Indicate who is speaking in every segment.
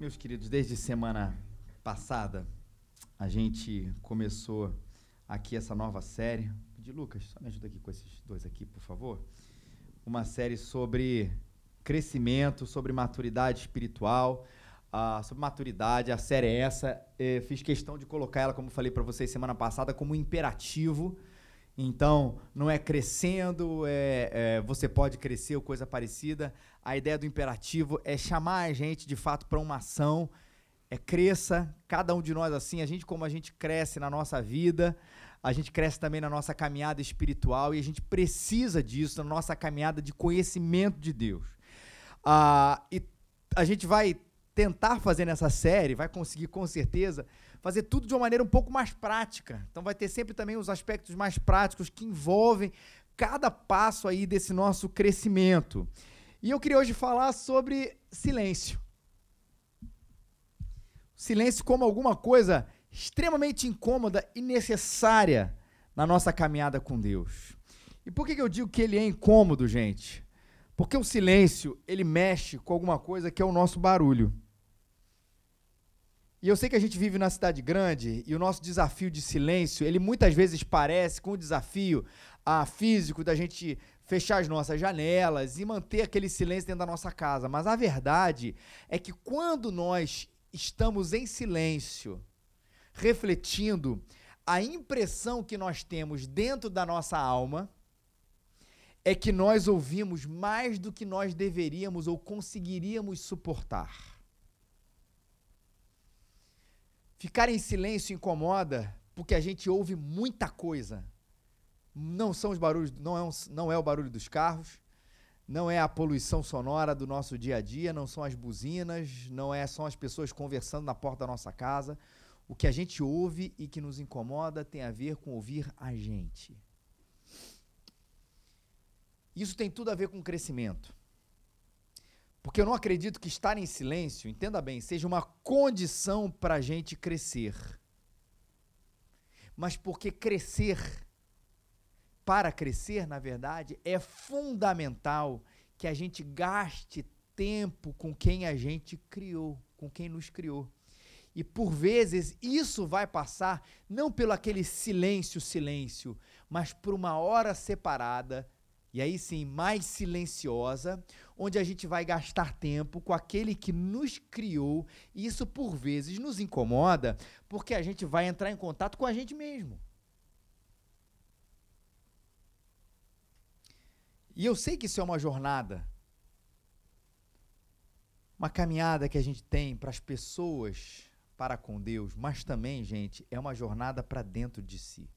Speaker 1: Meus queridos, desde semana passada a gente começou aqui essa nova série. De Lucas, só me ajuda aqui com esses dois aqui, por favor. Uma série sobre crescimento, sobre maturidade espiritual, uh, sobre maturidade. A série é essa. Eu fiz questão de colocar ela, como falei para vocês semana passada, como imperativo. Então, não é crescendo, é, é, você pode crescer ou coisa parecida. A ideia do imperativo é chamar a gente de fato para uma ação, é cresça, cada um de nós assim, a gente como a gente cresce na nossa vida, a gente cresce também na nossa caminhada espiritual e a gente precisa disso na nossa caminhada de conhecimento de Deus. Ah, e a gente vai tentar fazer nessa série, vai conseguir com certeza, fazer tudo de uma maneira um pouco mais prática. Então vai ter sempre também os aspectos mais práticos que envolvem cada passo aí desse nosso crescimento. E eu queria hoje falar sobre silêncio. Silêncio como alguma coisa extremamente incômoda e necessária na nossa caminhada com Deus. E por que, eu digo que ele é incômodo, gente? Porque o silêncio, ele mexe com alguma coisa que é o nosso barulho. E eu sei que a gente vive na cidade grande e o nosso desafio de silêncio, ele muitas vezes parece com o desafio ah, físico da gente fechar as nossas janelas e manter aquele silêncio dentro da nossa casa. Mas a verdade é que quando nós estamos em silêncio, refletindo, a impressão que nós temos dentro da nossa alma é que nós ouvimos mais do que nós deveríamos ou conseguiríamos suportar. Ficar em silêncio incomoda porque a gente ouve muita coisa não são os barulhos, não é, um, não é o barulho dos carros, não é a poluição sonora do nosso dia a dia, não são as buzinas, não é são as pessoas conversando na porta da nossa casa. O que a gente ouve e que nos incomoda tem a ver com ouvir a gente. Isso tem tudo a ver com crescimento. Porque eu não acredito que estar em silêncio, entenda bem, seja uma condição para a gente crescer. Mas porque crescer para crescer, na verdade, é fundamental que a gente gaste tempo com quem a gente criou, com quem nos criou. E por vezes isso vai passar não pelo aquele silêncio, silêncio, mas por uma hora separada, e aí sim mais silenciosa, onde a gente vai gastar tempo com aquele que nos criou, e isso por vezes nos incomoda, porque a gente vai entrar em contato com a gente mesmo. E eu sei que isso é uma jornada, uma caminhada que a gente tem para as pessoas para com Deus, mas também, gente, é uma jornada para dentro de si.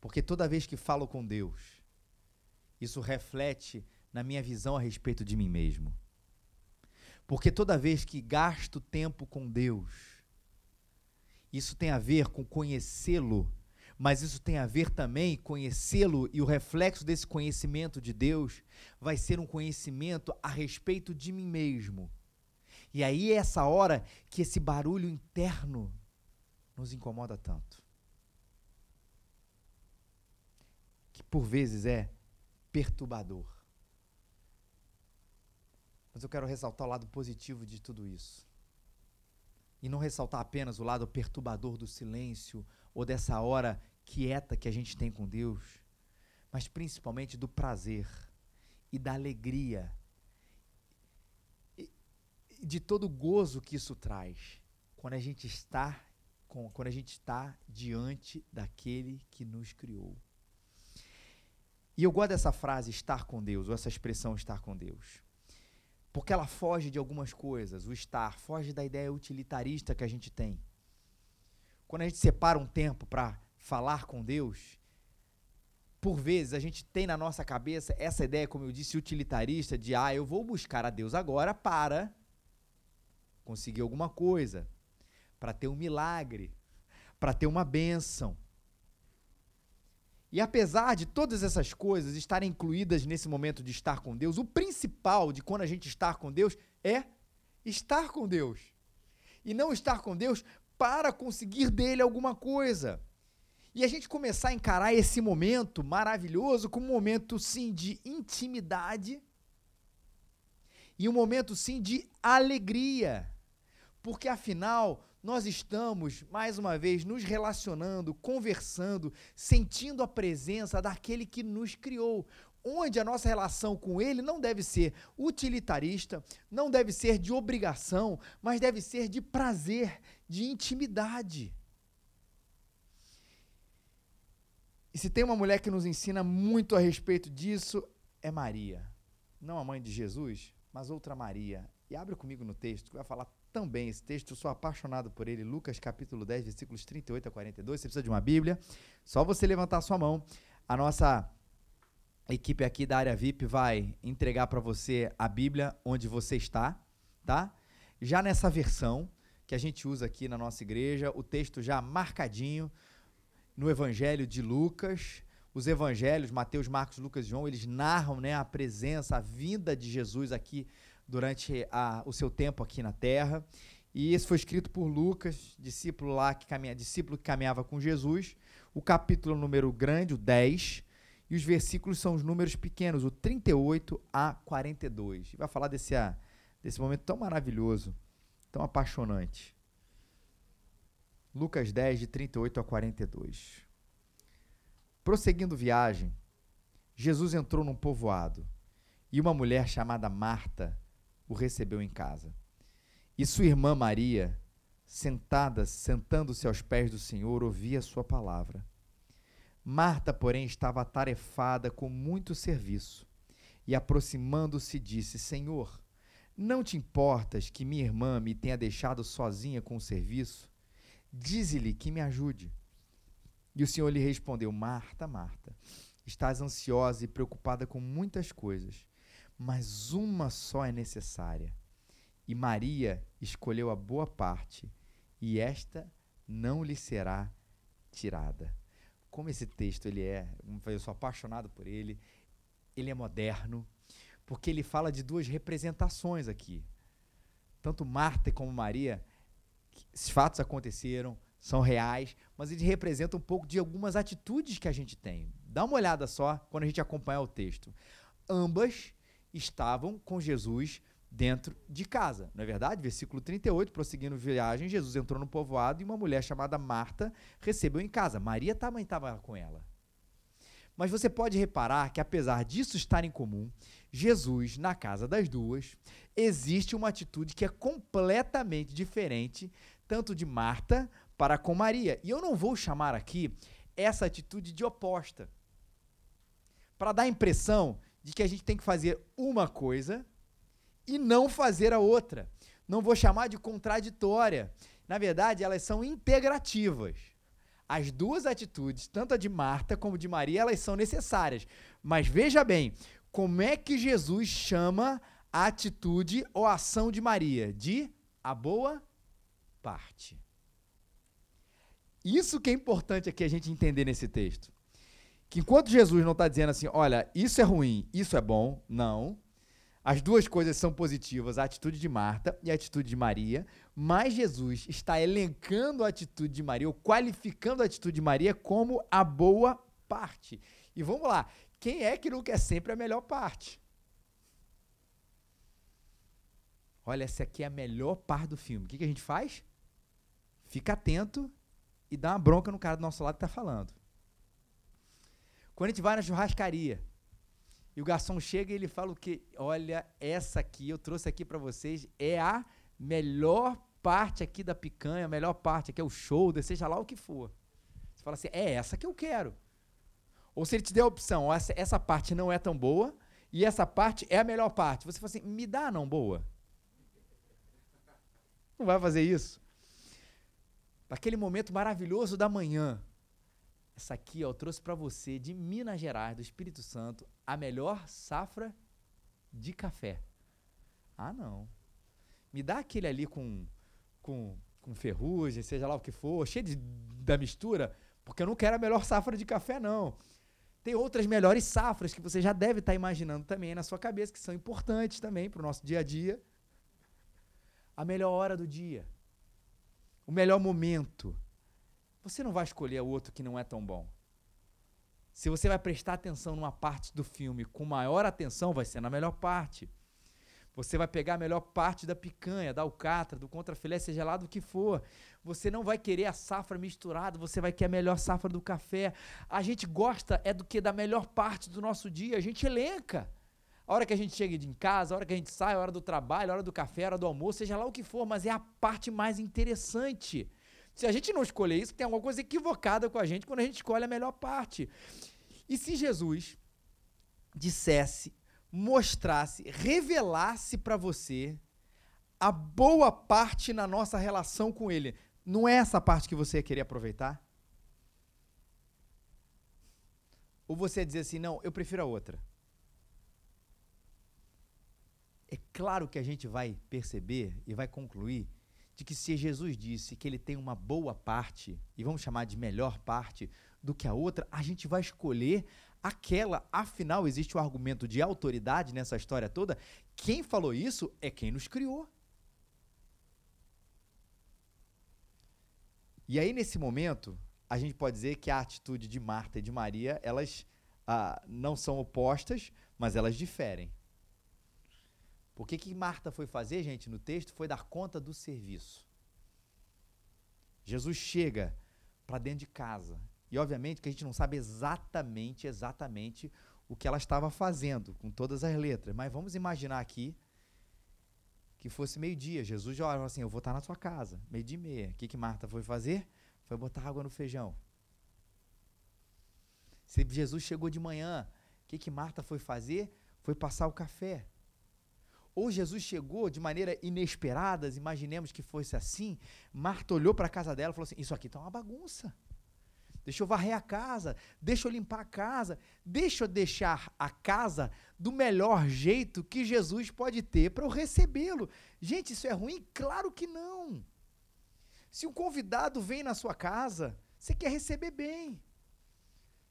Speaker 1: Porque toda vez que falo com Deus, isso reflete na minha visão a respeito de mim mesmo. Porque toda vez que gasto tempo com Deus, isso tem a ver com conhecê-lo mas isso tem a ver também conhecê-lo e o reflexo desse conhecimento de Deus vai ser um conhecimento a respeito de mim mesmo. E aí é essa hora que esse barulho interno nos incomoda tanto. Por vezes é perturbador. Mas eu quero ressaltar o lado positivo de tudo isso. E não ressaltar apenas o lado perturbador do silêncio ou dessa hora quieta que a gente tem com Deus, mas principalmente do prazer e da alegria e de todo o gozo que isso traz quando a gente está com, quando a gente está diante daquele que nos criou. E eu gosto dessa frase estar com Deus, ou essa expressão estar com Deus. Porque ela foge de algumas coisas, o estar, foge da ideia utilitarista que a gente tem. Quando a gente separa um tempo para falar com Deus, por vezes a gente tem na nossa cabeça essa ideia, como eu disse, utilitarista, de ah, eu vou buscar a Deus agora para conseguir alguma coisa, para ter um milagre, para ter uma bênção. E apesar de todas essas coisas estarem incluídas nesse momento de estar com Deus, o principal de quando a gente está com Deus é estar com Deus. E não estar com Deus para conseguir dele alguma coisa. E a gente começar a encarar esse momento maravilhoso como um momento, sim, de intimidade. e um momento sim de alegria. Porque afinal, nós estamos, mais uma vez, nos relacionando, conversando, sentindo a presença daquele que nos criou. Onde a nossa relação com ele não deve ser utilitarista, não deve ser de obrigação, mas deve ser de prazer, de intimidade. E se tem uma mulher que nos ensina muito a respeito disso, é Maria. Não a mãe de Jesus, mas outra Maria. E abre comigo no texto, que vai falar também esse texto, eu sou apaixonado por ele, Lucas capítulo 10, versículos 38 a 42. Você precisa de uma Bíblia? Só você levantar a sua mão. A nossa equipe aqui da área VIP vai entregar para você a Bíblia onde você está, tá? Já nessa versão que a gente usa aqui na nossa igreja, o texto já marcadinho no Evangelho de Lucas. Os evangelhos, Mateus, Marcos, Lucas e João, eles narram né, a presença, a vinda de Jesus aqui durante a, o seu tempo aqui na terra. E esse foi escrito por Lucas, discípulo lá que caminha, discípulo que caminhava com Jesus. O capítulo número grande, o 10, e os versículos são os números pequenos, o 38 a 42. E vai falar desse, ah, desse momento tão maravilhoso, tão apaixonante. Lucas 10, de 38 a 42. Prosseguindo viagem, Jesus entrou num povoado e uma mulher chamada Marta o recebeu em casa. E sua irmã Maria, sentada, sentando-se aos pés do Senhor, ouvia sua palavra. Marta, porém, estava atarefada com muito serviço e, aproximando-se, disse: Senhor, não te importas que minha irmã me tenha deixado sozinha com o serviço? Dize-lhe que me ajude. E o Senhor lhe respondeu: Marta, Marta, estás ansiosa e preocupada com muitas coisas mas uma só é necessária. E Maria escolheu a boa parte, e esta não lhe será tirada. Como esse texto ele é, eu sou apaixonado por ele. Ele é moderno, porque ele fala de duas representações aqui. Tanto Marta como Maria, esses fatos aconteceram, são reais, mas eles representam um pouco de algumas atitudes que a gente tem. Dá uma olhada só quando a gente acompanhar o texto. Ambas estavam com Jesus dentro de casa. Não é verdade? Versículo 38, prosseguindo viagem, Jesus entrou no povoado e uma mulher chamada Marta recebeu em casa. Maria também estava com ela. Mas você pode reparar que, apesar disso estar em comum, Jesus, na casa das duas, existe uma atitude que é completamente diferente, tanto de Marta para com Maria. E eu não vou chamar aqui essa atitude de oposta. Para dar a impressão de que a gente tem que fazer uma coisa e não fazer a outra. Não vou chamar de contraditória. Na verdade, elas são integrativas. As duas atitudes, tanto a de Marta como de Maria, elas são necessárias. Mas veja bem, como é que Jesus chama a atitude ou a ação de Maria? De a boa parte. Isso que é importante aqui a gente entender nesse texto que enquanto Jesus não está dizendo assim, olha, isso é ruim, isso é bom, não. As duas coisas são positivas, a atitude de Marta e a atitude de Maria, mas Jesus está elencando a atitude de Maria, ou qualificando a atitude de Maria como a boa parte. E vamos lá, quem é que não quer sempre a melhor parte? Olha, essa aqui é a melhor parte do filme. O que, que a gente faz? Fica atento e dá uma bronca no cara do nosso lado que está falando. Quando a gente vai na churrascaria e o garçom chega e ele fala o que? Olha, essa aqui eu trouxe aqui para vocês é a melhor parte aqui da picanha, a melhor parte aqui é o shoulder, seja lá o que for. Você fala assim, é essa que eu quero. Ou se ele te der a opção, essa, essa parte não é tão boa e essa parte é a melhor parte. Você fala assim, me dá não boa. Não vai fazer isso. Naquele momento maravilhoso da manhã, essa aqui, ó, eu trouxe para você de Minas Gerais, do Espírito Santo, a melhor safra de café. Ah, não. Me dá aquele ali com, com, com ferrugem, seja lá o que for, cheio de, da mistura, porque eu não quero a melhor safra de café, não. Tem outras melhores safras que você já deve estar tá imaginando também na sua cabeça, que são importantes também para o nosso dia a dia. A melhor hora do dia. O melhor momento você não vai escolher o outro que não é tão bom. Se você vai prestar atenção numa parte do filme com maior atenção, vai ser na melhor parte. Você vai pegar a melhor parte da picanha, da alcatra, do contrafilé, seja lá do que for. Você não vai querer a safra misturada, você vai querer a melhor safra do café. A gente gosta é do que da melhor parte do nosso dia, a gente elenca. A hora que a gente chega em casa, a hora que a gente sai, a hora do trabalho, a hora do café, a hora do almoço, seja lá o que for, mas é a parte mais interessante. Se a gente não escolher isso, tem alguma coisa equivocada com a gente quando a gente escolhe a melhor parte. E se Jesus dissesse mostrasse, revelasse para você a boa parte na nossa relação com Ele. Não é essa parte que você ia querer aproveitar? Ou você ia dizer assim, não, eu prefiro a outra? É claro que a gente vai perceber e vai concluir de que se Jesus disse que ele tem uma boa parte, e vamos chamar de melhor parte, do que a outra, a gente vai escolher aquela. Afinal, existe o um argumento de autoridade nessa história toda. Quem falou isso é quem nos criou. E aí, nesse momento, a gente pode dizer que a atitude de Marta e de Maria, elas ah, não são opostas, mas elas diferem. Porque que Marta foi fazer, gente, no texto, foi dar conta do serviço. Jesus chega para dentro de casa e obviamente que a gente não sabe exatamente, exatamente o que ela estava fazendo, com todas as letras. Mas vamos imaginar aqui que fosse meio-dia. Jesus já olha assim: Eu vou estar na sua casa, meio-dia e meia. O que, que Marta foi fazer? Foi botar água no feijão. Se Jesus chegou de manhã, o que, que Marta foi fazer? Foi passar o café. Ou Jesus chegou de maneira inesperada, imaginemos que fosse assim. Marta olhou para a casa dela e falou assim: Isso aqui está uma bagunça deixa eu varrer a casa, deixa eu limpar a casa, deixa eu deixar a casa do melhor jeito que Jesus pode ter para eu recebê-lo. Gente, isso é ruim? Claro que não. Se um convidado vem na sua casa, você quer receber bem.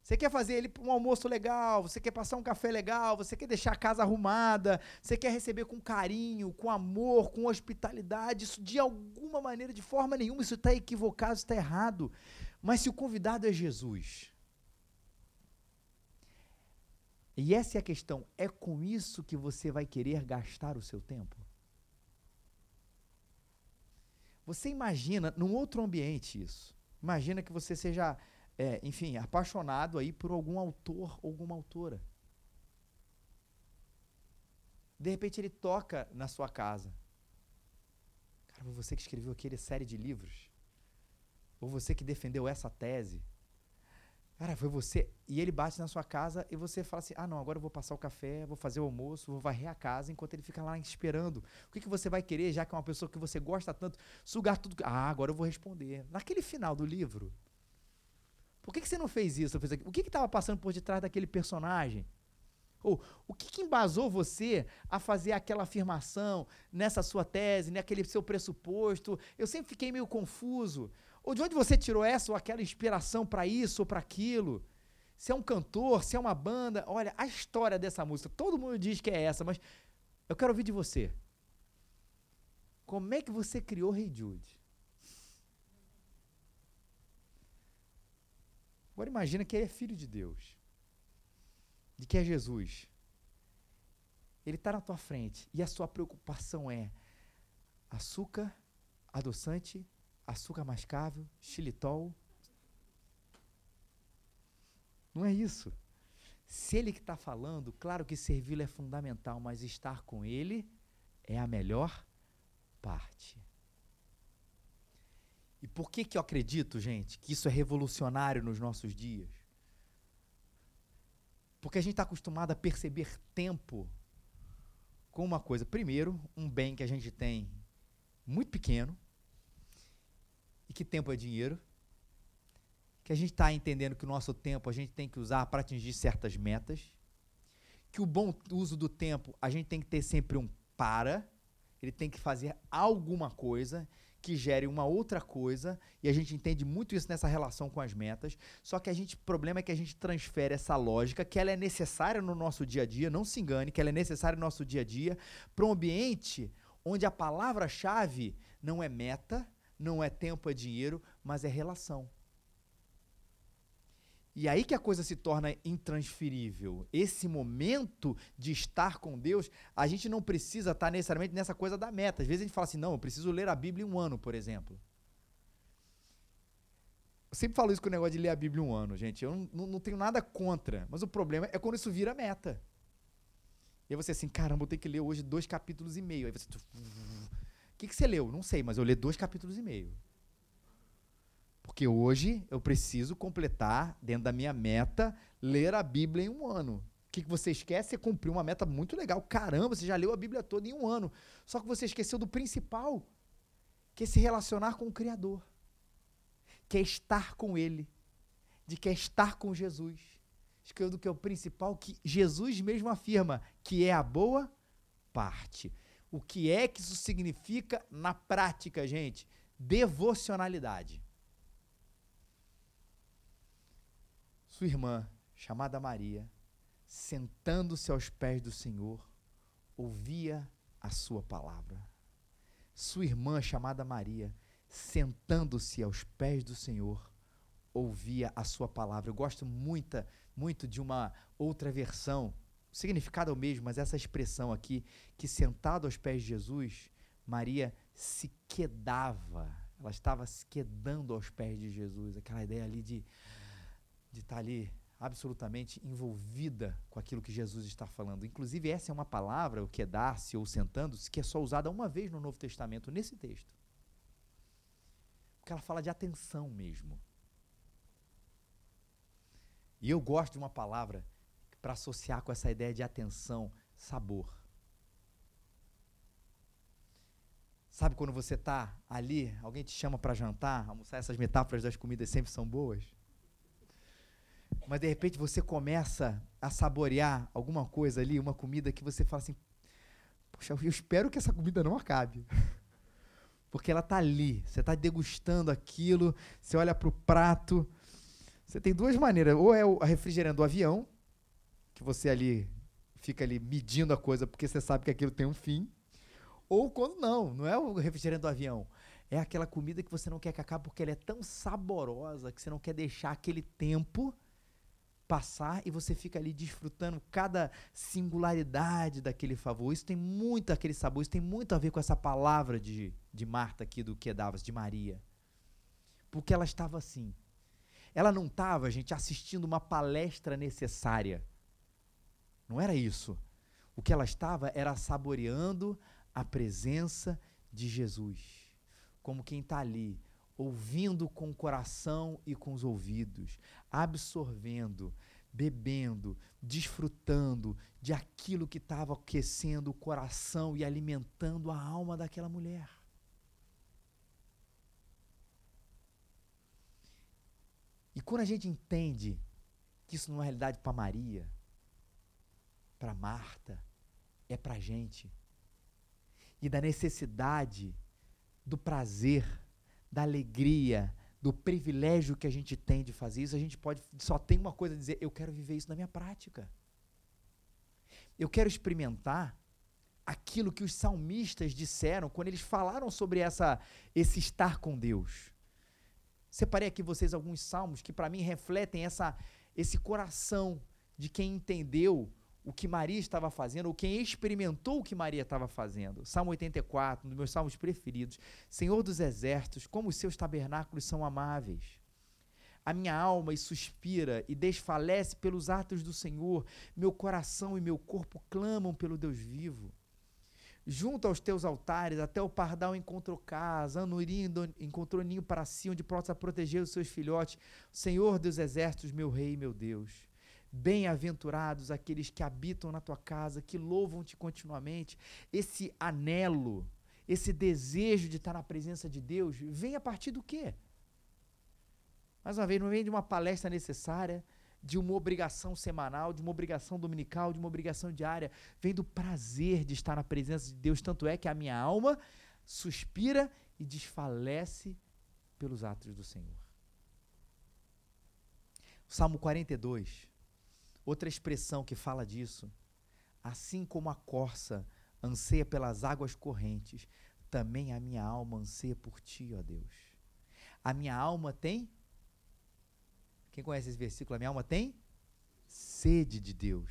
Speaker 1: Você quer fazer ele um almoço legal, você quer passar um café legal, você quer deixar a casa arrumada, você quer receber com carinho, com amor, com hospitalidade. Isso de alguma maneira, de forma nenhuma, isso está equivocado, está errado. Mas se o convidado é Jesus, e essa é a questão, é com isso que você vai querer gastar o seu tempo? Você imagina num outro ambiente isso. Imagina que você seja, é, enfim, apaixonado aí por algum autor ou alguma autora. De repente ele toca na sua casa. Cara, foi você que escreveu aquele série de livros. Ou você que defendeu essa tese. Cara, foi você. E ele bate na sua casa e você fala assim: ah, não, agora eu vou passar o café, vou fazer o almoço, vou varrer a casa enquanto ele fica lá esperando. O que, que você vai querer, já que é uma pessoa que você gosta tanto, sugar tudo. Ah, agora eu vou responder. Naquele final do livro. Por que, que você não fez isso? O que estava passando por detrás daquele personagem? Ou o que, que, embasou você a fazer aquela afirmação nessa sua tese, naquele seu pressuposto? Eu sempre fiquei meio confuso. Ou de onde você tirou essa ou aquela inspiração para isso ou para aquilo? Se é um cantor, se é uma banda, olha, a história dessa música, todo mundo diz que é essa, mas eu quero ouvir de você. Como é que você criou Rei hey Jude? Agora imagina que ele é filho de Deus. De que é Jesus. Ele está na tua frente e a sua preocupação é açúcar, adoçante açúcar mascável, xilitol. Não é isso. Se ele que está falando, claro que servi-lo é fundamental, mas estar com ele é a melhor parte. E por que, que eu acredito, gente, que isso é revolucionário nos nossos dias? Porque a gente está acostumado a perceber tempo como uma coisa, primeiro, um bem que a gente tem muito pequeno, e que tempo é dinheiro, que a gente está entendendo que o nosso tempo a gente tem que usar para atingir certas metas, que o bom uso do tempo a gente tem que ter sempre um para, ele tem que fazer alguma coisa que gere uma outra coisa, e a gente entende muito isso nessa relação com as metas. Só que a gente, o problema é que a gente transfere essa lógica, que ela é necessária no nosso dia a dia, não se engane, que ela é necessária no nosso dia a dia, para um ambiente onde a palavra-chave não é meta, não é tempo, é dinheiro, mas é relação. E aí que a coisa se torna intransferível. Esse momento de estar com Deus, a gente não precisa estar necessariamente nessa coisa da meta. Às vezes a gente fala assim, não, eu preciso ler a Bíblia em um ano, por exemplo. Eu sempre falo isso com o negócio de ler a Bíblia em um ano, gente. Eu não, não, tenho nada contra, mas o problema é quando isso vira meta. E aí você assim, caramba, eu tenho que ler hoje dois capítulos e meio. Aí você. O que, que você leu? Não sei, mas eu li dois capítulos e meio. Porque hoje eu preciso completar, dentro da minha meta, ler a Bíblia em um ano. O que, que você esquece? Você cumpriu uma meta muito legal. Caramba, você já leu a Bíblia toda em um ano. Só que você esqueceu do principal, que é se relacionar com o Criador. Que é estar com Ele. De que é estar com Jesus. Esqueceu do que é o principal, que Jesus mesmo afirma, que é a boa parte. O que é que isso significa na prática, gente? Devocionalidade. Sua irmã, chamada Maria, sentando-se aos pés do Senhor, ouvia a sua palavra. Sua irmã, chamada Maria, sentando-se aos pés do Senhor, ouvia a sua palavra. Eu gosto muito, muito de uma outra versão. O significado é o mesmo, mas essa expressão aqui, que sentado aos pés de Jesus, Maria se quedava. Ela estava se quedando aos pés de Jesus. Aquela ideia ali de de estar ali absolutamente envolvida com aquilo que Jesus está falando. Inclusive, essa é uma palavra, o que é ou sentando-se, que é só usada uma vez no Novo Testamento, nesse texto. Porque ela fala de atenção mesmo. E eu gosto de uma palavra para associar com essa ideia de atenção, sabor. Sabe quando você está ali, alguém te chama para jantar, almoçar, essas metáforas das comidas sempre são boas? Mas de repente você começa a saborear alguma coisa ali, uma comida que você fala assim: Poxa, eu espero que essa comida não acabe. Porque ela está ali, você está degustando aquilo, você olha para o prato. Você tem duas maneiras: ou é o refrigerante do avião, que você ali fica ali medindo a coisa porque você sabe que aquilo tem um fim. Ou quando não, não é o refrigerante do avião. É aquela comida que você não quer que acabe porque ela é tão saborosa que você não quer deixar aquele tempo passar e você fica ali desfrutando cada singularidade daquele favor. Isso tem muito aquele sabor, isso tem muito a ver com essa palavra de, de Marta aqui do que davas, de Maria. Porque ela estava assim. Ela não estava, gente, assistindo uma palestra necessária. Não era isso. O que ela estava era saboreando a presença de Jesus. Como quem está ali, ouvindo com o coração e com os ouvidos, absorvendo, bebendo, desfrutando de aquilo que estava aquecendo o coração e alimentando a alma daquela mulher. E quando a gente entende que isso não é realidade para Maria, para Marta, é para a gente, e da necessidade do prazer da alegria, do privilégio que a gente tem de fazer isso, a gente pode só tem uma coisa a dizer, eu quero viver isso na minha prática. Eu quero experimentar aquilo que os salmistas disseram quando eles falaram sobre essa esse estar com Deus. Separei aqui vocês alguns salmos que para mim refletem essa esse coração de quem entendeu o que Maria estava fazendo, ou quem experimentou o que Maria estava fazendo. Salmo 84, um dos meus salmos preferidos. Senhor dos exércitos, como os seus tabernáculos são amáveis. A minha alma e suspira e desfalece pelos atos do Senhor. Meu coração e meu corpo clamam pelo Deus vivo. Junto aos teus altares, até o pardal encontrou casa, anurim encontrou ninho para si, onde possa proteger os seus filhotes. Senhor dos exércitos, meu rei, meu Deus. Bem-aventurados aqueles que habitam na tua casa, que louvam-te continuamente. Esse anelo, esse desejo de estar na presença de Deus, vem a partir do quê? Mais uma vez, não vem de uma palestra necessária, de uma obrigação semanal, de uma obrigação dominical, de uma obrigação diária. Vem do prazer de estar na presença de Deus. Tanto é que a minha alma suspira e desfalece pelos atos do Senhor. Salmo 42 Outra expressão que fala disso, assim como a corça anseia pelas águas correntes, também a minha alma anseia por ti, ó Deus. A minha alma tem Quem conhece esse versículo? A minha alma tem sede de Deus,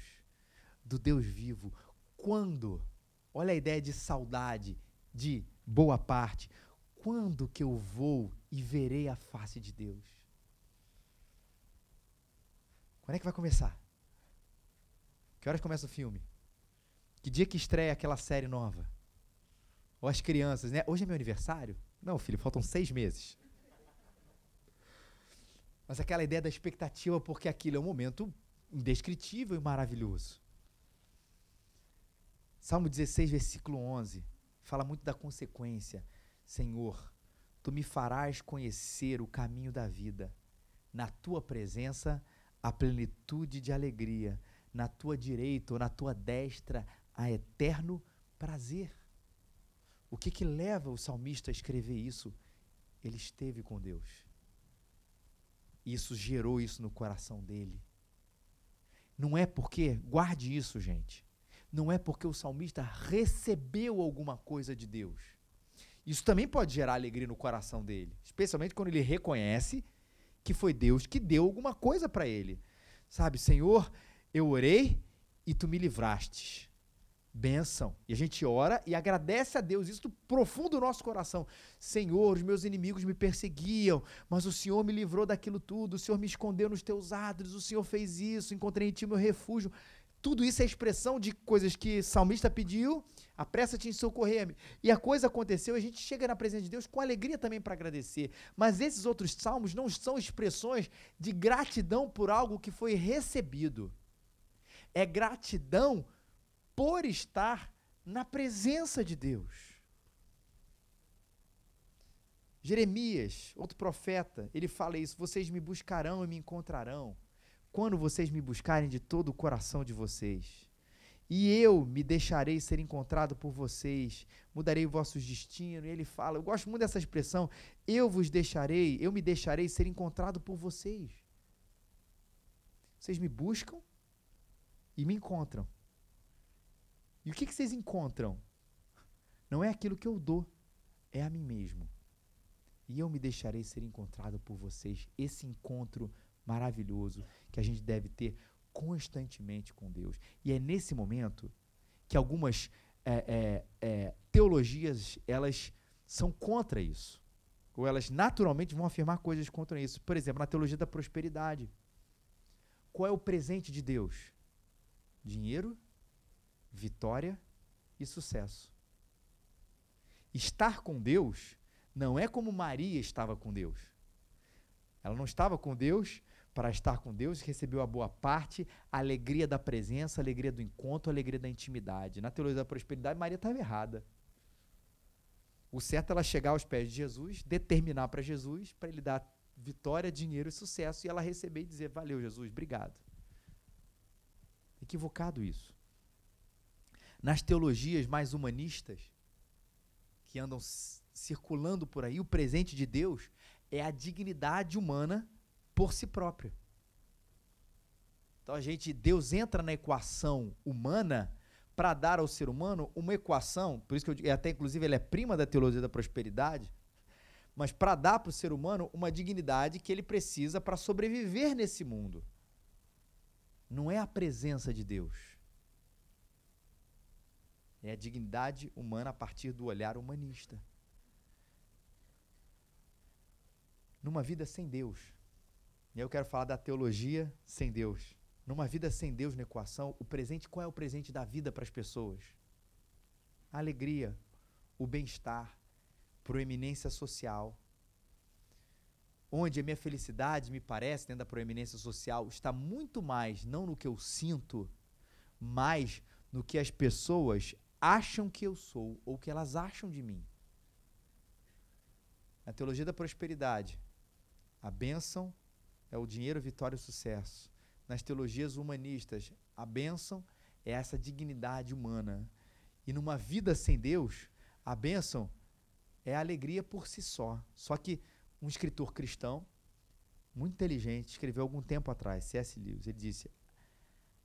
Speaker 1: do Deus vivo. Quando? Olha a ideia de saudade, de boa parte. Quando que eu vou e verei a face de Deus? Quando é que vai começar? Que horas começa o filme? Que dia que estreia aquela série nova? Ou as crianças, né? Hoje é meu aniversário? Não, filho, faltam seis meses. Mas aquela ideia da expectativa, porque aquilo é um momento indescritível e maravilhoso. Salmo 16, versículo 11, fala muito da consequência. Senhor, tu me farás conhecer o caminho da vida. Na tua presença, a plenitude de alegria. Na tua direita ou na tua destra, a eterno prazer. O que que leva o salmista a escrever isso? Ele esteve com Deus. Isso gerou isso no coração dele. Não é porque, guarde isso, gente. Não é porque o salmista recebeu alguma coisa de Deus. Isso também pode gerar alegria no coração dele, especialmente quando ele reconhece que foi Deus que deu alguma coisa para ele. Sabe, Senhor, eu orei e tu me livrastes bênção. E a gente ora e agradece a Deus isso do profundo do nosso coração. Senhor, os meus inimigos me perseguiam, mas o Senhor me livrou daquilo tudo. O Senhor me escondeu nos teus ádres, o Senhor fez isso, encontrei em ti meu refúgio. Tudo isso é expressão de coisas que o salmista pediu, apressa-te em socorrer-me. E a coisa aconteceu, a gente chega na presença de Deus com alegria também para agradecer. Mas esses outros salmos não são expressões de gratidão por algo que foi recebido. É gratidão por estar na presença de Deus. Jeremias, outro profeta, ele fala isso: vocês me buscarão e me encontrarão, quando vocês me buscarem de todo o coração de vocês. E eu me deixarei ser encontrado por vocês, mudarei vossos destinos. E ele fala, eu gosto muito dessa expressão, eu vos deixarei, eu me deixarei ser encontrado por vocês. Vocês me buscam e me encontram. E o que, que vocês encontram? Não é aquilo que eu dou, é a mim mesmo. E eu me deixarei ser encontrado por vocês. Esse encontro maravilhoso que a gente deve ter constantemente com Deus. E é nesse momento que algumas é, é, é, teologias elas são contra isso. Ou elas naturalmente vão afirmar coisas contra isso. Por exemplo, na teologia da prosperidade. Qual é o presente de Deus? Dinheiro, vitória e sucesso. Estar com Deus não é como Maria estava com Deus. Ela não estava com Deus para estar com Deus, recebeu a boa parte, a alegria da presença, a alegria do encontro, a alegria da intimidade. Na teologia da prosperidade, Maria estava errada. O certo é ela chegar aos pés de Jesus, determinar para Jesus, para ele dar vitória, dinheiro e sucesso, e ela receber e dizer: Valeu, Jesus, obrigado. Equivocado isso nas teologias mais humanistas, que andam circulando por aí, o presente de Deus é a dignidade humana por si própria. Então a gente, Deus entra na equação humana para dar ao ser humano uma equação, por isso que eu digo, até inclusive ele é prima da teologia da prosperidade, mas para dar para o ser humano uma dignidade que ele precisa para sobreviver nesse mundo. Não é a presença de Deus é a dignidade humana a partir do olhar humanista. Numa vida sem Deus. E eu quero falar da teologia sem Deus. Numa vida sem Deus na equação, o presente, qual é o presente da vida para as pessoas? A alegria, o bem-estar, proeminência social. Onde a minha felicidade, me parece, dentro da proeminência social, está muito mais não no que eu sinto, mas no que as pessoas acham que eu sou ou que elas acham de mim. Na teologia da prosperidade, a bênção é o dinheiro, vitória e sucesso. Nas teologias humanistas, a bênção é essa dignidade humana. E numa vida sem Deus, a bênção é a alegria por si só. Só que um escritor cristão, muito inteligente, escreveu algum tempo atrás, C.S. Lewis, ele disse: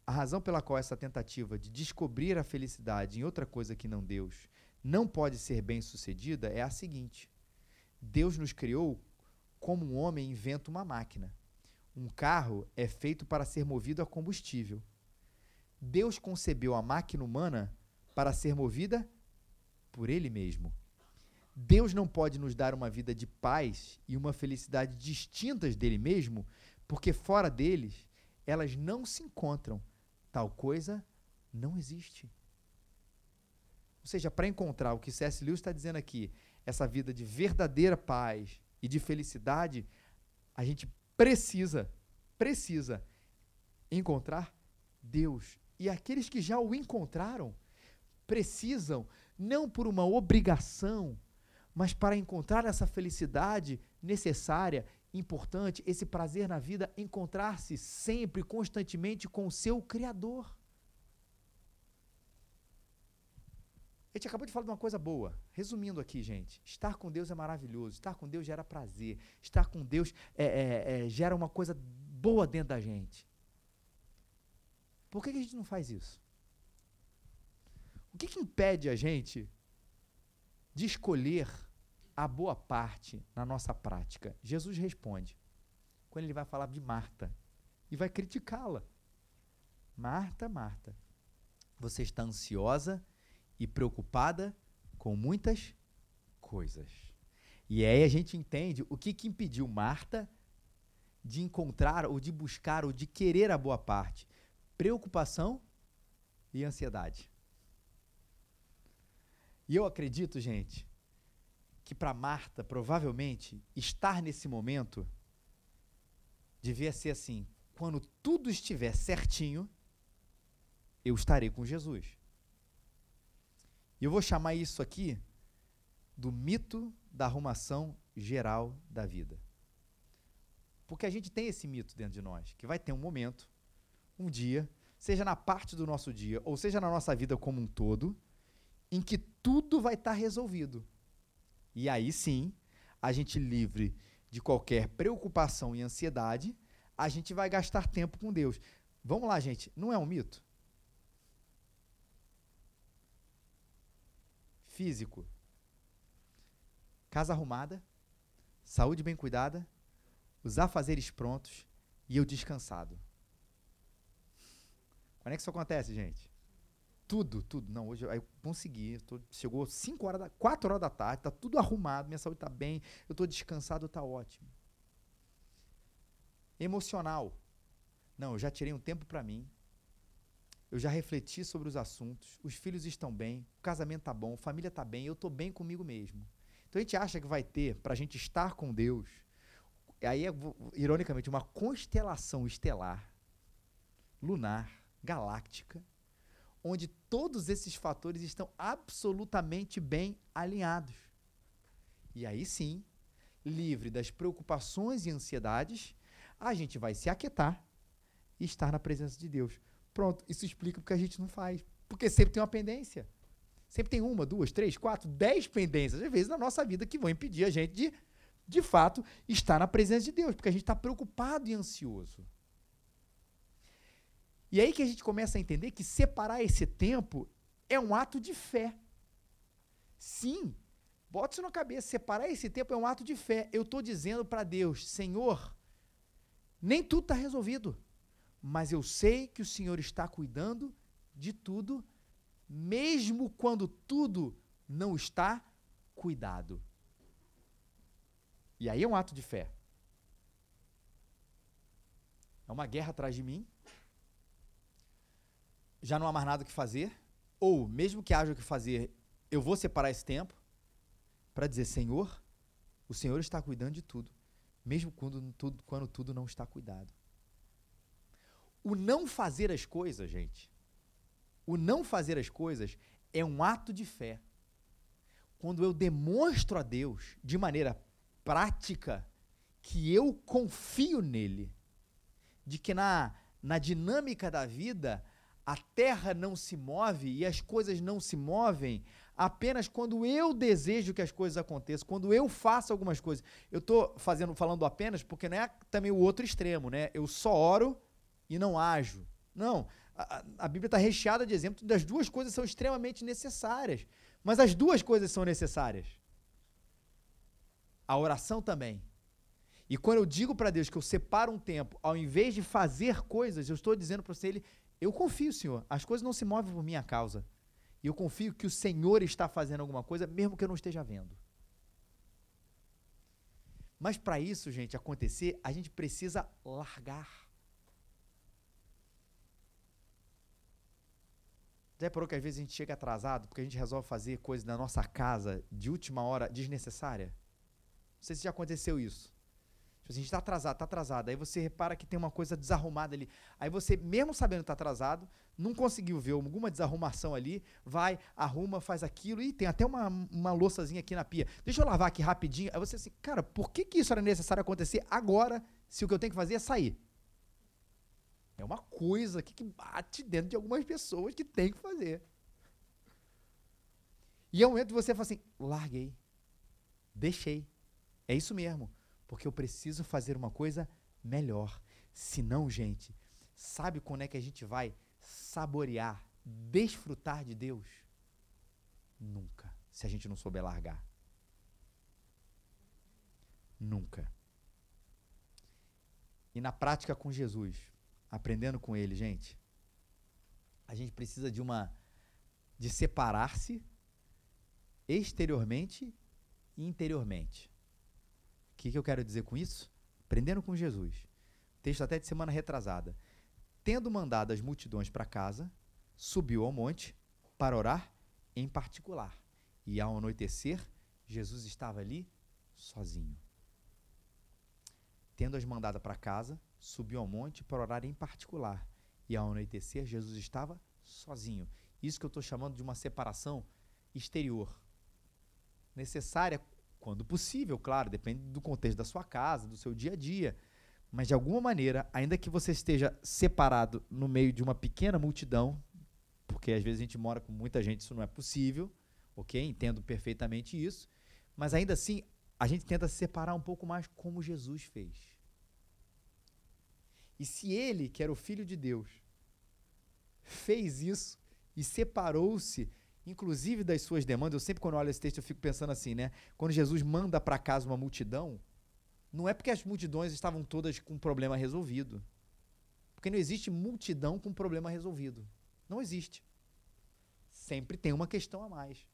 Speaker 1: a razão pela qual essa tentativa de descobrir a felicidade em outra coisa que não Deus não pode ser bem sucedida é a seguinte: Deus nos criou como um homem inventa uma máquina. Um carro é feito para ser movido a combustível. Deus concebeu a máquina humana para ser movida por Ele mesmo. Deus não pode nos dar uma vida de paz e uma felicidade distintas dele mesmo, porque fora deles elas não se encontram. Tal coisa não existe. Ou seja, para encontrar o que C.S. Lewis está dizendo aqui, essa vida de verdadeira paz e de felicidade, a gente precisa, precisa encontrar Deus. E aqueles que já o encontraram precisam, não por uma obrigação, mas para encontrar essa felicidade necessária, importante, esse prazer na vida, encontrar-se sempre, constantemente com o seu Criador. A gente acabou de falar de uma coisa boa. Resumindo aqui, gente, estar com Deus é maravilhoso. Estar com Deus gera prazer. Estar com Deus é, é, é, gera uma coisa boa dentro da gente. Por que, que a gente não faz isso? O que, que impede a gente de escolher a boa parte na nossa prática? Jesus responde quando ele vai falar de Marta e vai criticá-la. Marta, Marta, você está ansiosa e preocupada com muitas coisas. E aí a gente entende o que, que impediu Marta de encontrar ou de buscar ou de querer a boa parte: preocupação e ansiedade. E eu acredito, gente, que para Marta, provavelmente, estar nesse momento devia ser assim: quando tudo estiver certinho, eu estarei com Jesus. E eu vou chamar isso aqui do mito da arrumação geral da vida. Porque a gente tem esse mito dentro de nós, que vai ter um momento, um dia, seja na parte do nosso dia, ou seja na nossa vida como um todo, em que tudo vai estar tá resolvido. E aí sim, a gente livre de qualquer preocupação e ansiedade, a gente vai gastar tempo com Deus. Vamos lá, gente, não é um mito? físico. Casa arrumada, saúde bem cuidada, os afazeres prontos e eu descansado. Quando é que isso acontece, gente? Tudo, tudo. Não, hoje eu consegui. Tô, chegou 5 horas, da, 4 horas da tarde, tá tudo arrumado, minha saúde tá bem, eu tô descansado, tá ótimo. Emocional. Não, eu já tirei um tempo para mim, eu já refleti sobre os assuntos, os filhos estão bem, o casamento está bom, a família está bem, eu estou bem comigo mesmo. Então a gente acha que vai ter, para a gente estar com Deus, aí é, ironicamente, uma constelação estelar, lunar, galáctica, onde todos esses fatores estão absolutamente bem alinhados. E aí sim, livre das preocupações e ansiedades, a gente vai se aquietar e estar na presença de Deus. Pronto, isso explica porque a gente não faz. Porque sempre tem uma pendência. Sempre tem uma, duas, três, quatro, dez pendências, às vezes, na nossa vida, que vão impedir a gente de, de fato, estar na presença de Deus, porque a gente está preocupado e ansioso. E aí que a gente começa a entender que separar esse tempo é um ato de fé. Sim, bota isso na cabeça, separar esse tempo é um ato de fé. Eu estou dizendo para Deus, Senhor, nem tudo está resolvido mas eu sei que o Senhor está cuidando de tudo, mesmo quando tudo não está cuidado. E aí é um ato de fé. É uma guerra atrás de mim. Já não há mais nada que fazer. Ou, mesmo que haja o que fazer, eu vou separar esse tempo para dizer: Senhor, o Senhor está cuidando de tudo, mesmo quando tudo, quando tudo não está cuidado. O não fazer as coisas, gente, o não fazer as coisas é um ato de fé. Quando eu demonstro a Deus de maneira prática que eu confio nele, de que na, na dinâmica da vida a terra não se move e as coisas não se movem apenas quando eu desejo que as coisas aconteçam, quando eu faço algumas coisas. Eu estou fazendo, falando apenas porque não é também o outro extremo, né? Eu só oro e não ajo. Não. A, a Bíblia está recheada de exemplos das duas coisas são extremamente necessárias. Mas as duas coisas são necessárias. A oração também. E quando eu digo para Deus que eu separo um tempo, ao invés de fazer coisas, eu estou dizendo para você, ele, eu confio, Senhor, as coisas não se movem por minha causa. E eu confio que o Senhor está fazendo alguma coisa, mesmo que eu não esteja vendo. Mas para isso, gente, acontecer, a gente precisa largar. Já reparou que às vezes a gente chega atrasado porque a gente resolve fazer coisas na nossa casa de última hora desnecessária? Não sei se já aconteceu isso. Tipo assim, a gente está atrasado, está atrasado. Aí você repara que tem uma coisa desarrumada ali. Aí você, mesmo sabendo que está atrasado, não conseguiu ver alguma desarrumação ali, vai, arruma, faz aquilo, e tem até uma, uma louçazinha aqui na pia. Deixa eu lavar aqui rapidinho. Aí você assim, cara, por que, que isso era necessário acontecer agora, se o que eu tenho que fazer é sair? É uma coisa aqui que bate dentro de algumas pessoas que tem que fazer. E é o momento de você falar assim, larguei, deixei. É isso mesmo porque eu preciso fazer uma coisa melhor. Senão, gente, sabe quando é que a gente vai saborear, desfrutar de Deus? Nunca, se a gente não souber largar. Nunca. E na prática com Jesus, aprendendo com ele, gente, a gente precisa de uma de separar-se exteriormente e interiormente que, que eu quero dizer com isso? Aprendendo com Jesus. Texto até de semana retrasada. Tendo mandado as multidões para casa, subiu ao monte para orar em particular. E ao anoitecer, Jesus estava ali sozinho. Tendo as mandado para casa, subiu ao monte para orar em particular. E ao anoitecer, Jesus estava sozinho. Isso que eu estou chamando de uma separação exterior. Necessária quando possível, claro, depende do contexto da sua casa, do seu dia a dia. Mas de alguma maneira, ainda que você esteja separado no meio de uma pequena multidão, porque às vezes a gente mora com muita gente, isso não é possível, ok? Entendo perfeitamente isso. Mas ainda assim, a gente tenta se separar um pouco mais como Jesus fez. E se ele, que era o Filho de Deus, fez isso e separou-se inclusive das suas demandas. Eu sempre, quando olho esse texto, eu fico pensando assim, né? Quando Jesus manda para casa uma multidão, não é porque as multidões estavam todas com problema resolvido. Porque não existe multidão com problema resolvido. Não existe. Sempre tem uma questão a mais.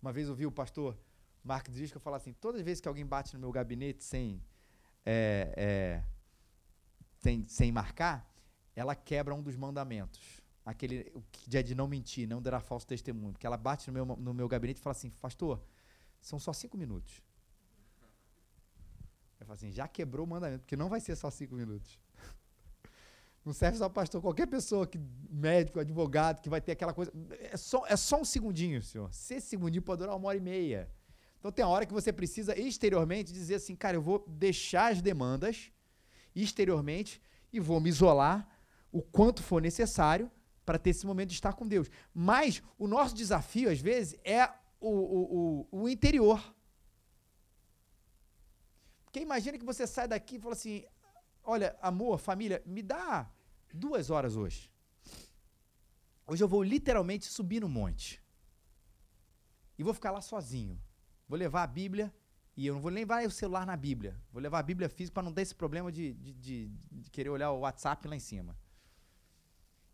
Speaker 1: Uma vez eu o pastor Mark Driscoll falar assim: todas as vezes que alguém bate no meu gabinete sem, é, é, sem, sem marcar, ela quebra um dos mandamentos aquele dia de não mentir, não dará falso testemunho. Porque ela bate no meu, no meu gabinete e fala assim, pastor, são só cinco minutos. Eu falo assim, já quebrou o mandamento, porque não vai ser só cinco minutos. Não serve só pastor, qualquer pessoa, que médico, advogado, que vai ter aquela coisa. É só, é só um segundinho, senhor. Se esse segundinho pode durar uma hora e meia. Então tem a hora que você precisa exteriormente dizer assim, cara, eu vou deixar as demandas exteriormente e vou me isolar o quanto for necessário para ter esse momento de estar com Deus. Mas o nosso desafio, às vezes, é o, o, o, o interior. Porque imagina que você sai daqui e fala assim: olha, amor, família, me dá duas horas hoje. Hoje eu vou literalmente subir no monte. E vou ficar lá sozinho. Vou levar a Bíblia e eu não vou levar o celular na Bíblia. Vou levar a Bíblia física para não ter esse problema de, de, de, de querer olhar o WhatsApp lá em cima.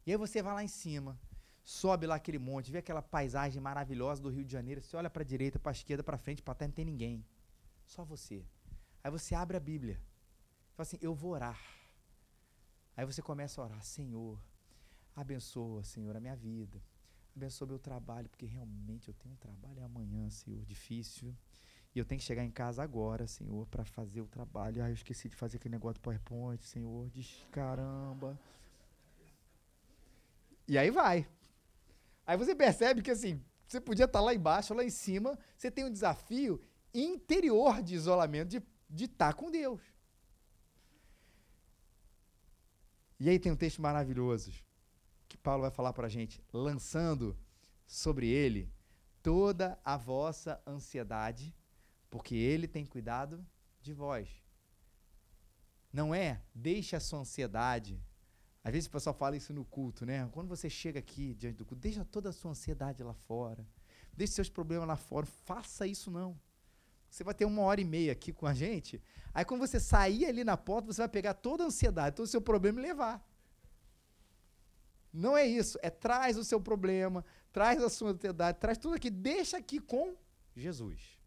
Speaker 1: E aí você vai lá em cima, sobe lá aquele monte, vê aquela paisagem maravilhosa do Rio de Janeiro, você olha para a direita, para a esquerda, para frente, para trás, não tem ninguém. Só você. Aí você abre a Bíblia. Fala assim: "Eu vou orar". Aí você começa a orar: "Senhor, abençoa, Senhor, a minha vida. Abençoa meu trabalho, porque realmente eu tenho um trabalho amanhã, Senhor, difícil. E eu tenho que chegar em casa agora, Senhor, para fazer o trabalho. Ah, eu esqueci de fazer aquele negócio do PowerPoint, Senhor. Diz, caramba. E aí vai. Aí você percebe que assim, você podia estar lá embaixo, lá em cima, você tem um desafio interior de isolamento, de, de estar com Deus. E aí tem um texto maravilhoso que Paulo vai falar para a gente, lançando sobre ele toda a vossa ansiedade, porque ele tem cuidado de vós. Não é deixe a sua ansiedade às vezes o pessoal fala isso no culto, né? Quando você chega aqui diante do culto, deixa toda a sua ansiedade lá fora. Deixe seus problemas lá fora. Faça isso não. Você vai ter uma hora e meia aqui com a gente. Aí quando você sair ali na porta, você vai pegar toda a ansiedade, todo o seu problema e levar. Não é isso. É traz o seu problema, traz a sua ansiedade, traz tudo aqui. Deixa aqui com Jesus.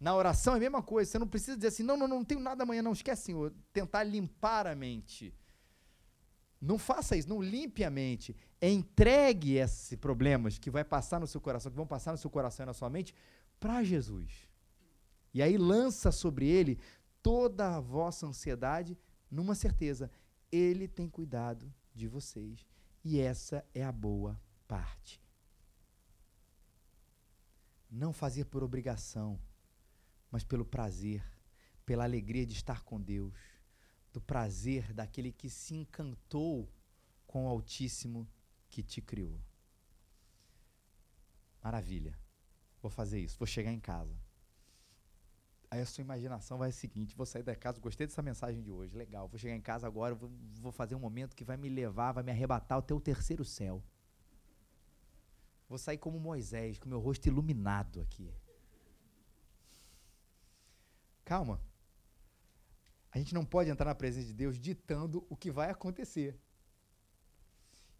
Speaker 1: Na oração é a mesma coisa. Você não precisa dizer assim, não, não, não tenho nada amanhã, não. Esquece, Senhor. Tentar limpar a mente. Não faça isso, não limpe a mente. Entregue esses problemas que vai passar no seu coração, que vão passar no seu coração e na sua mente, para Jesus. E aí lança sobre ele toda a vossa ansiedade, numa certeza, ele tem cuidado de vocês. E essa é a boa parte. Não fazer por obrigação, mas pelo prazer, pela alegria de estar com Deus do prazer daquele que se encantou com o Altíssimo que te criou. Maravilha. Vou fazer isso, vou chegar em casa. Aí a sua imaginação vai ser o seguinte: vou sair da casa, gostei dessa mensagem de hoje, legal. Vou chegar em casa agora, vou, vou fazer um momento que vai me levar, vai me arrebatar até o terceiro céu. Vou sair como Moisés, com meu rosto iluminado aqui. Calma, a gente não pode entrar na presença de Deus ditando o que vai acontecer.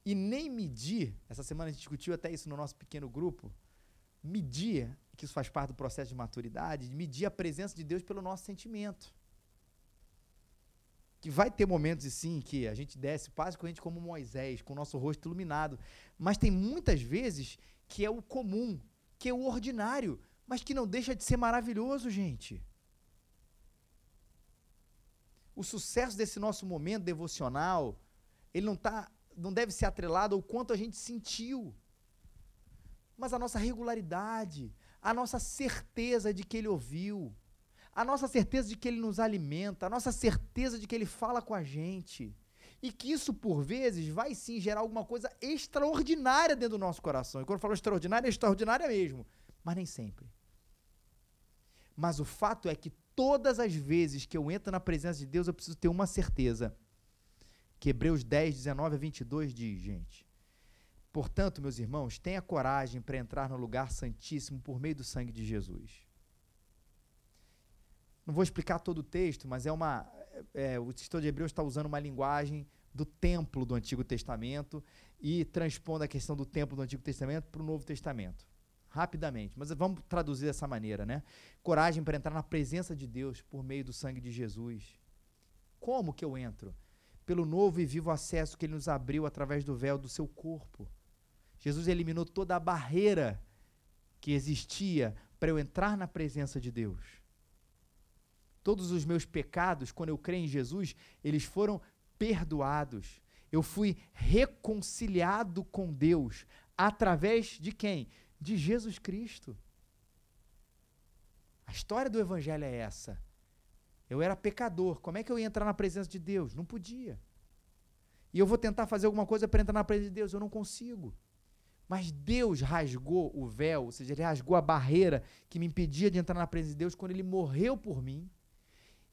Speaker 1: E nem medir, essa semana a gente discutiu até isso no nosso pequeno grupo, medir, que isso faz parte do processo de maturidade, medir a presença de Deus pelo nosso sentimento. Que vai ter momentos, sim, que a gente desce basicamente como Moisés, com o nosso rosto iluminado. Mas tem muitas vezes que é o comum, que é o ordinário, mas que não deixa de ser maravilhoso, gente o sucesso desse nosso momento devocional, ele não tá, não deve ser atrelado ao quanto a gente sentiu, mas a nossa regularidade, a nossa certeza de que ele ouviu, a nossa certeza de que ele nos alimenta, a nossa certeza de que ele fala com a gente. E que isso, por vezes, vai sim gerar alguma coisa extraordinária dentro do nosso coração. E quando eu falo extraordinária, é extraordinária mesmo. Mas nem sempre. Mas o fato é que todas as vezes que eu entro na presença de Deus, eu preciso ter uma certeza. Que Hebreus 10, 19 a 22 diz, gente. Portanto, meus irmãos, tenha coragem para entrar no lugar santíssimo por meio do sangue de Jesus. Não vou explicar todo o texto, mas é uma. É, o texto de Hebreus está usando uma linguagem do templo do Antigo Testamento e transpondo a questão do templo do Antigo Testamento para o Novo Testamento rapidamente, mas vamos traduzir dessa maneira, né? Coragem para entrar na presença de Deus por meio do sangue de Jesus. Como que eu entro? Pelo novo e vivo acesso que ele nos abriu através do véu do seu corpo. Jesus eliminou toda a barreira que existia para eu entrar na presença de Deus. Todos os meus pecados, quando eu creio em Jesus, eles foram perdoados. Eu fui reconciliado com Deus através de quem? De Jesus Cristo. A história do Evangelho é essa. Eu era pecador. Como é que eu ia entrar na presença de Deus? Não podia. E eu vou tentar fazer alguma coisa para entrar na presença de Deus. Eu não consigo. Mas Deus rasgou o véu, ou seja, Ele rasgou a barreira que me impedia de entrar na presença de Deus quando Ele morreu por mim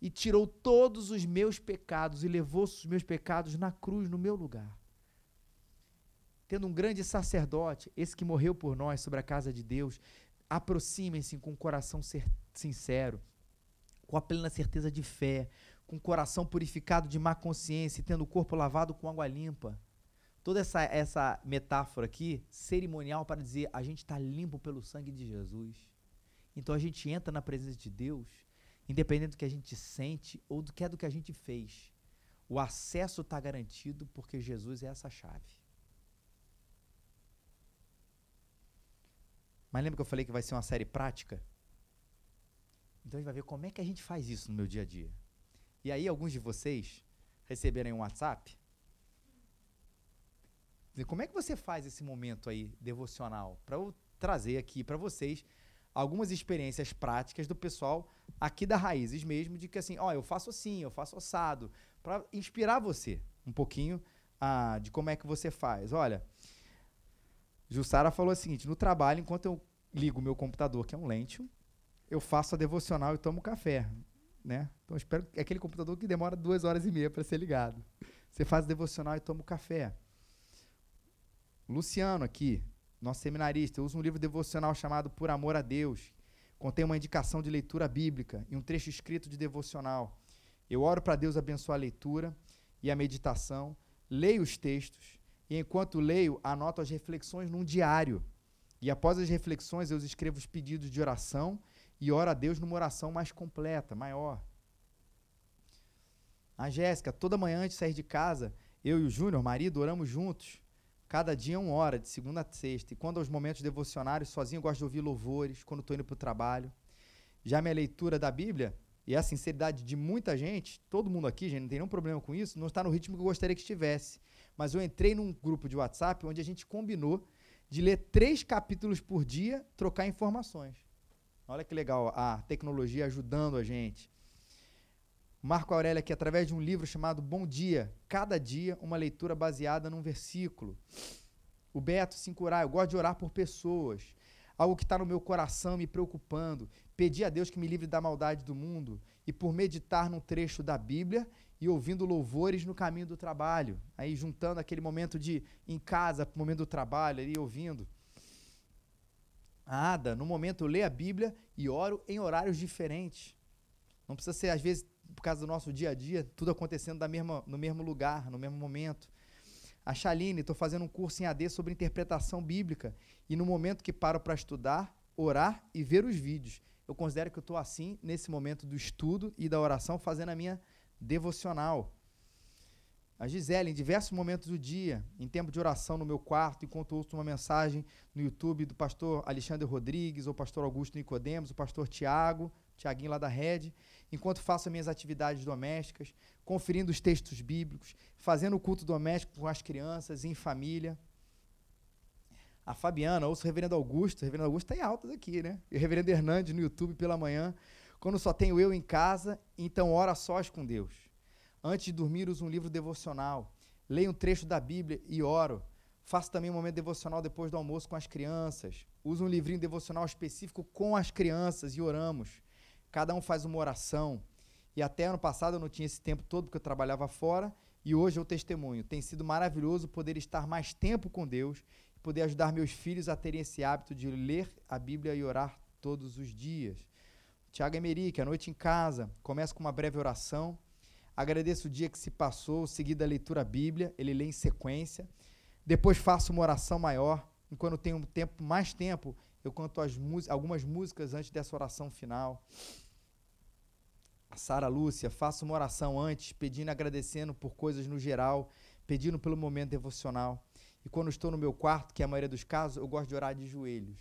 Speaker 1: e tirou todos os meus pecados e levou os meus pecados na cruz, no meu lugar tendo um grande sacerdote, esse que morreu por nós sobre a casa de Deus, aproximem-se com o coração sincero, com a plena certeza de fé, com o coração purificado de má consciência e tendo o corpo lavado com água limpa. Toda essa, essa metáfora aqui, cerimonial, para dizer a gente está limpo pelo sangue de Jesus. Então a gente entra na presença de Deus, independente do que a gente sente ou do que é do que a gente fez. O acesso está garantido porque Jesus é essa chave. Mas lembra que eu falei que vai ser uma série prática? Então a gente vai ver como é que a gente faz isso no meu dia a dia. E aí, alguns de vocês receberem um WhatsApp. Como é que você faz esse momento aí devocional? Para eu trazer aqui para vocês algumas experiências práticas do pessoal aqui da Raízes mesmo, de que assim, ó, eu faço assim, eu faço assado, para inspirar você um pouquinho ah, de como é que você faz. Olha, Jussara falou o seguinte: no trabalho, enquanto eu ligo meu computador, que é um Lentium, eu faço a devocional e tomo café. Né? Então, espero é aquele computador que demora duas horas e meia para ser ligado. Você faz a devocional e toma o café. Luciano aqui, nosso seminarista, usa um livro devocional chamado Por Amor a Deus. contém uma indicação de leitura bíblica e um trecho escrito de devocional. Eu oro para Deus abençoar a leitura e a meditação, leio os textos e, enquanto leio, anoto as reflexões num diário. E após as reflexões, eu escrevo os pedidos de oração e oro a Deus numa oração mais completa, maior. A Jéssica, toda manhã antes de sair de casa, eu e o Júnior, marido, oramos juntos. Cada dia uma hora, de segunda a sexta. E quando aos momentos devocionários, sozinho, eu gosto de ouvir louvores, quando estou indo para o trabalho. Já minha leitura da Bíblia, e a sinceridade de muita gente, todo mundo aqui, gente, não tem nenhum problema com isso, não está no ritmo que eu gostaria que estivesse. Mas eu entrei num grupo de WhatsApp onde a gente combinou de ler três capítulos por dia, trocar informações. Olha que legal a tecnologia ajudando a gente. Marco Aurélio aqui, através de um livro chamado Bom Dia, cada dia uma leitura baseada num versículo. O Beto Sincurai, eu gosto de orar por pessoas algo que está no meu coração me preocupando, pedir a Deus que me livre da maldade do mundo e por meditar num trecho da Bíblia e ouvindo louvores no caminho do trabalho, aí juntando aquele momento de em casa, momento do trabalho, ali ouvindo. Ada, no momento eu leio a Bíblia e oro em horários diferentes. Não precisa ser, às vezes, por causa do nosso dia a dia, tudo acontecendo da mesma, no mesmo lugar, no mesmo momento. A Chaline, estou fazendo um curso em AD sobre interpretação bíblica e no momento que paro para estudar, orar e ver os vídeos, eu considero que eu estou assim nesse momento do estudo e da oração, fazendo a minha devocional. A Gisele, em diversos momentos do dia, em tempo de oração no meu quarto, enquanto ouço uma mensagem no YouTube do pastor Alexandre Rodrigues, ou pastor Augusto Nicodemos, o pastor Tiago, Tiaguinho lá da Rede, enquanto faço as minhas atividades domésticas, conferindo os textos bíblicos, fazendo o culto doméstico com as crianças, em família. A Fabiana, ouço o reverendo Augusto, o reverendo Augusto está em altas aqui, né? E o reverendo Hernandes no YouTube pela manhã, quando só tenho eu em casa, então ora sós com Deus. Antes de dormir, uso um livro devocional, leio um trecho da Bíblia e oro. Faço também um momento devocional depois do almoço com as crianças. Uso um livrinho devocional específico com as crianças e oramos cada um faz uma oração. E até ano passado eu não tinha esse tempo todo porque eu trabalhava fora, e hoje eu testemunho. Tem sido maravilhoso poder estar mais tempo com Deus e poder ajudar meus filhos a terem esse hábito de ler a Bíblia e orar todos os dias. Tiago Emerick, a noite em casa, começa com uma breve oração. Agradeço o dia que se passou, seguida a leitura Bíblia, ele lê em sequência. Depois faço uma oração maior. Enquanto tenho um tempo, mais tempo, eu canto as algumas músicas antes dessa oração final. A Sara Lúcia, faço uma oração antes, pedindo, agradecendo por coisas no geral, pedindo pelo momento devocional. E quando estou no meu quarto, que é a maioria dos casos, eu gosto de orar de joelhos.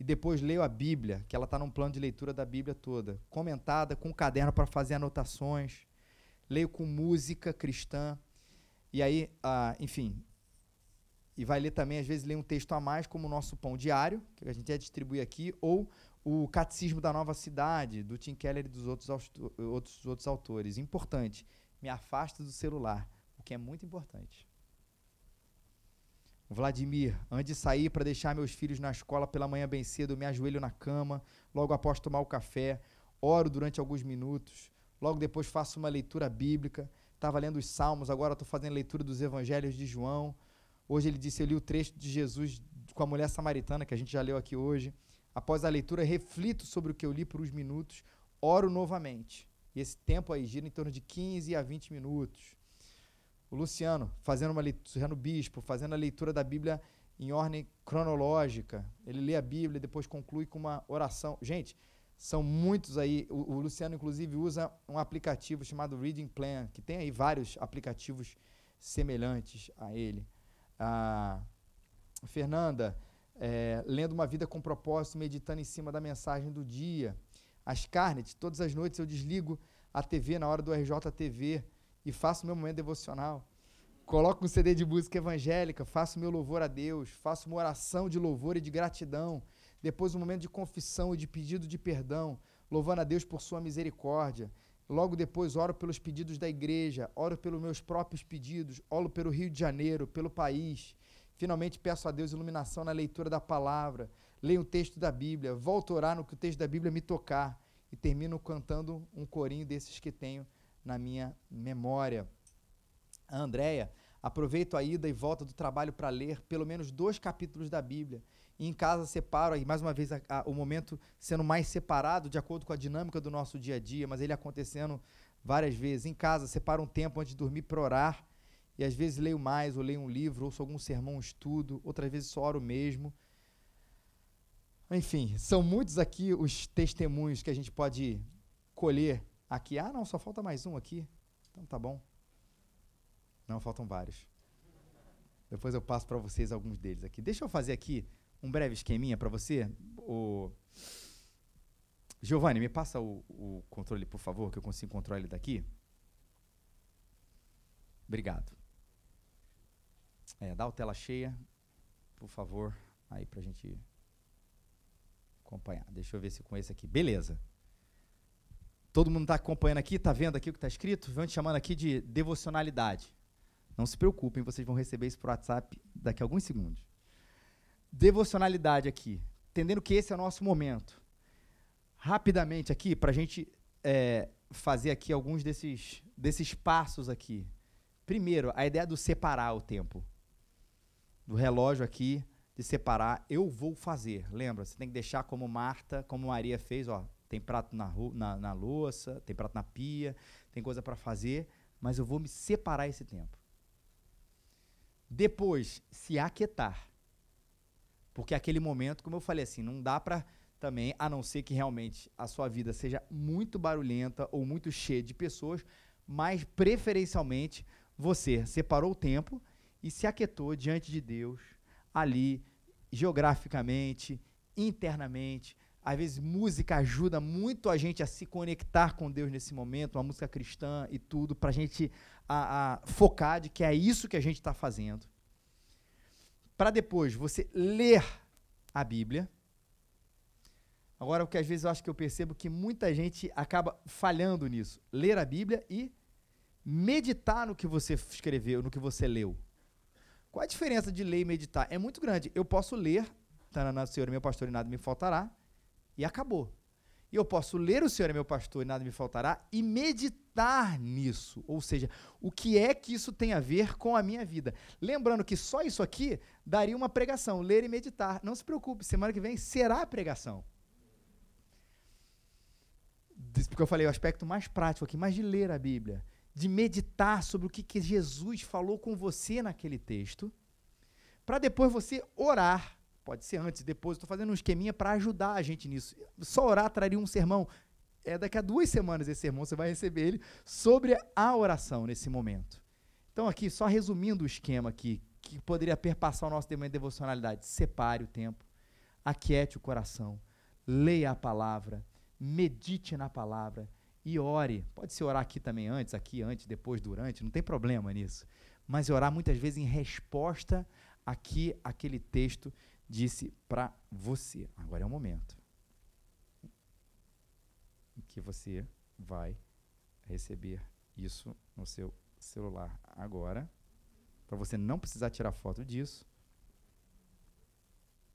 Speaker 1: E depois leio a Bíblia, que ela está num plano de leitura da Bíblia toda, comentada, com um caderno para fazer anotações. Leio com música cristã. E aí, ah, enfim, e vai ler também, às vezes, ler um texto a mais, como o nosso pão diário, que a gente ia distribuir aqui, ou o Catecismo da Nova Cidade, do Tim Keller e dos outros, outros, outros autores. Importante, me afasta do celular, o que é muito importante. Vladimir, antes de sair para deixar meus filhos na escola pela manhã bem cedo, eu me ajoelho na cama, logo após tomar o café, oro durante alguns minutos, logo depois faço uma leitura bíblica. Estava lendo os Salmos, agora estou fazendo leitura dos Evangelhos de João. Hoje ele disse: Eu li o trecho de Jesus com a mulher samaritana, que a gente já leu aqui hoje. Após a leitura, reflito sobre o que eu li por uns minutos, oro novamente. E esse tempo aí gira em torno de 15 a 20 minutos. O Luciano, fazendo uma leitura, no Bispo, fazendo a leitura da Bíblia em ordem cronológica. Ele lê a Bíblia e depois conclui com uma oração. Gente, são muitos aí. O, o, Luciano, inclusive, usa um aplicativo chamado Reading Plan, que tem aí vários aplicativos semelhantes a ele a Fernanda, é, lendo uma vida com propósito, meditando em cima da mensagem do dia. As Carnet, todas as noites eu desligo a TV na hora do RJTV e faço meu momento devocional. Coloco um CD de música evangélica, faço meu louvor a Deus, faço uma oração de louvor e de gratidão. Depois um momento de confissão e de pedido de perdão, louvando a Deus por sua misericórdia. Logo depois, oro pelos pedidos da igreja, oro pelos meus próprios pedidos, oro pelo Rio de Janeiro, pelo país. Finalmente, peço a Deus iluminação na leitura da palavra, leio o texto da Bíblia, volto a orar no que o texto da Bíblia me tocar e termino cantando um corinho desses que tenho na minha memória. A Andréia, aproveito a ida e volta do trabalho para ler pelo menos dois capítulos da Bíblia E em casa separo, aí mais uma vez a, a, o momento sendo mais separado de acordo com a dinâmica do nosso dia a dia, mas ele acontecendo várias vezes. Em casa, separo um tempo antes de dormir para orar. E às vezes leio mais, ou leio um livro, ouço algum sermão, estudo, outras vezes só oro mesmo. Enfim, são muitos aqui os testemunhos que a gente pode colher aqui. Ah, não, só falta mais um aqui. Então tá bom. Não, faltam vários. Depois eu passo para vocês alguns deles aqui. Deixa eu fazer aqui um breve esqueminha para você. O Giovanni, me passa o, o, controle, por favor, que eu consigo controlar ele daqui. Obrigado. É, dá o tela cheia, por favor, aí para a gente acompanhar. Deixa eu ver se com esse aqui. Beleza. Todo mundo está acompanhando aqui, está vendo aqui o que está escrito? Vão te chamando aqui de devocionalidade. Não se preocupem, vocês vão receber isso por WhatsApp daqui a alguns segundos. Devocionalidade aqui, entendendo que esse é o nosso momento. Rapidamente aqui, para a gente é, fazer aqui alguns desses, desses passos aqui. Primeiro, a ideia do separar o tempo. Do relógio aqui, de separar, eu vou fazer. Lembra, você tem que deixar como Marta, como Maria fez, ó, tem prato na, na, na louça, tem prato na pia, tem coisa para fazer, mas eu vou me separar esse tempo. Depois, se aquietar. Porque aquele momento, como eu falei assim, não dá para também, a não ser que realmente a sua vida seja muito barulhenta ou muito cheia de pessoas, mas preferencialmente você separou o tempo e se aquietou diante de Deus, ali, geograficamente, internamente. Às vezes, música ajuda muito a gente a se conectar com Deus nesse momento, uma música cristã e tudo, para a gente a, focar de que é isso que a gente está fazendo. Para depois você ler a Bíblia. Agora, o que às vezes eu acho que eu percebo que muita gente acaba falhando nisso. Ler a Bíblia e meditar no que você escreveu, no que você leu. Qual a diferença de ler e meditar? É muito grande. Eu posso ler, Tanana, Senhor meu pastor e nada me faltará, e acabou. E eu posso ler o Senhor é meu pastor e nada me faltará e meditar nisso. Ou seja, o que é que isso tem a ver com a minha vida? Lembrando que só isso aqui daria uma pregação, ler e meditar. Não se preocupe, semana que vem será a pregação. Porque eu falei o aspecto mais prático aqui, mas de ler a Bíblia, de meditar sobre o que, que Jesus falou com você naquele texto, para depois você orar Pode ser antes, depois. Estou fazendo um esqueminha para ajudar a gente nisso. Só orar traria um sermão. É daqui a duas semanas esse sermão, você vai receber ele sobre a oração nesse momento. Então, aqui, só resumindo o esquema aqui, que poderia perpassar o nosso tema de devocionalidade. Separe o tempo, aquiete o coração, leia a palavra, medite na palavra e ore. Pode ser orar aqui também antes, aqui antes, depois, durante, não tem problema nisso. Mas orar muitas vezes em resposta aqui aquele texto disse para você. Agora é o momento em que você vai receber isso no seu celular agora, para você não precisar tirar foto disso.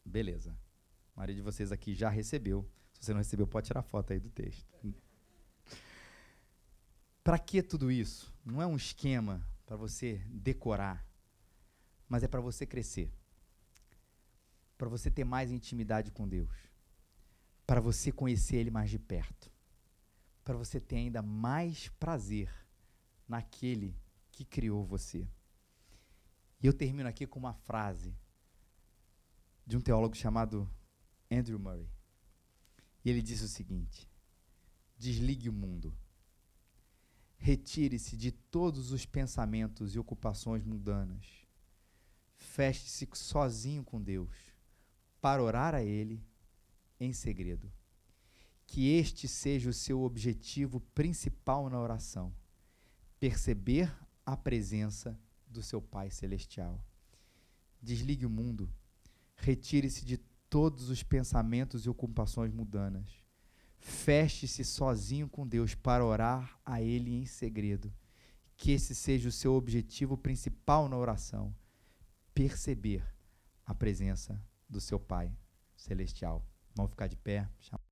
Speaker 1: Beleza. A maioria de vocês aqui já recebeu. Se você não recebeu, pode tirar foto aí do texto. Para que tudo isso? Não é um esquema para você decorar, mas é para você crescer para você ter mais intimidade com Deus, para você conhecer Ele mais de perto, para você ter ainda mais prazer naquele que criou você. E eu termino aqui com uma frase de um teólogo chamado Andrew Murray. E ele disse o seguinte: desligue o mundo. Retire-se de todos os pensamentos e ocupações mundanas. Feche-se sozinho com Deus para orar a Ele em segredo. Que este seja o seu objetivo principal na oração: perceber a presença do seu Pai Celestial. Desligue o mundo, retire-se de todos os pensamentos e ocupações mundanas. Feche-se sozinho com Deus para orar a Ele em segredo. Que esse seja o seu objetivo principal na oração: perceber a presença do seu Pai celestial. Vamos ficar de pé.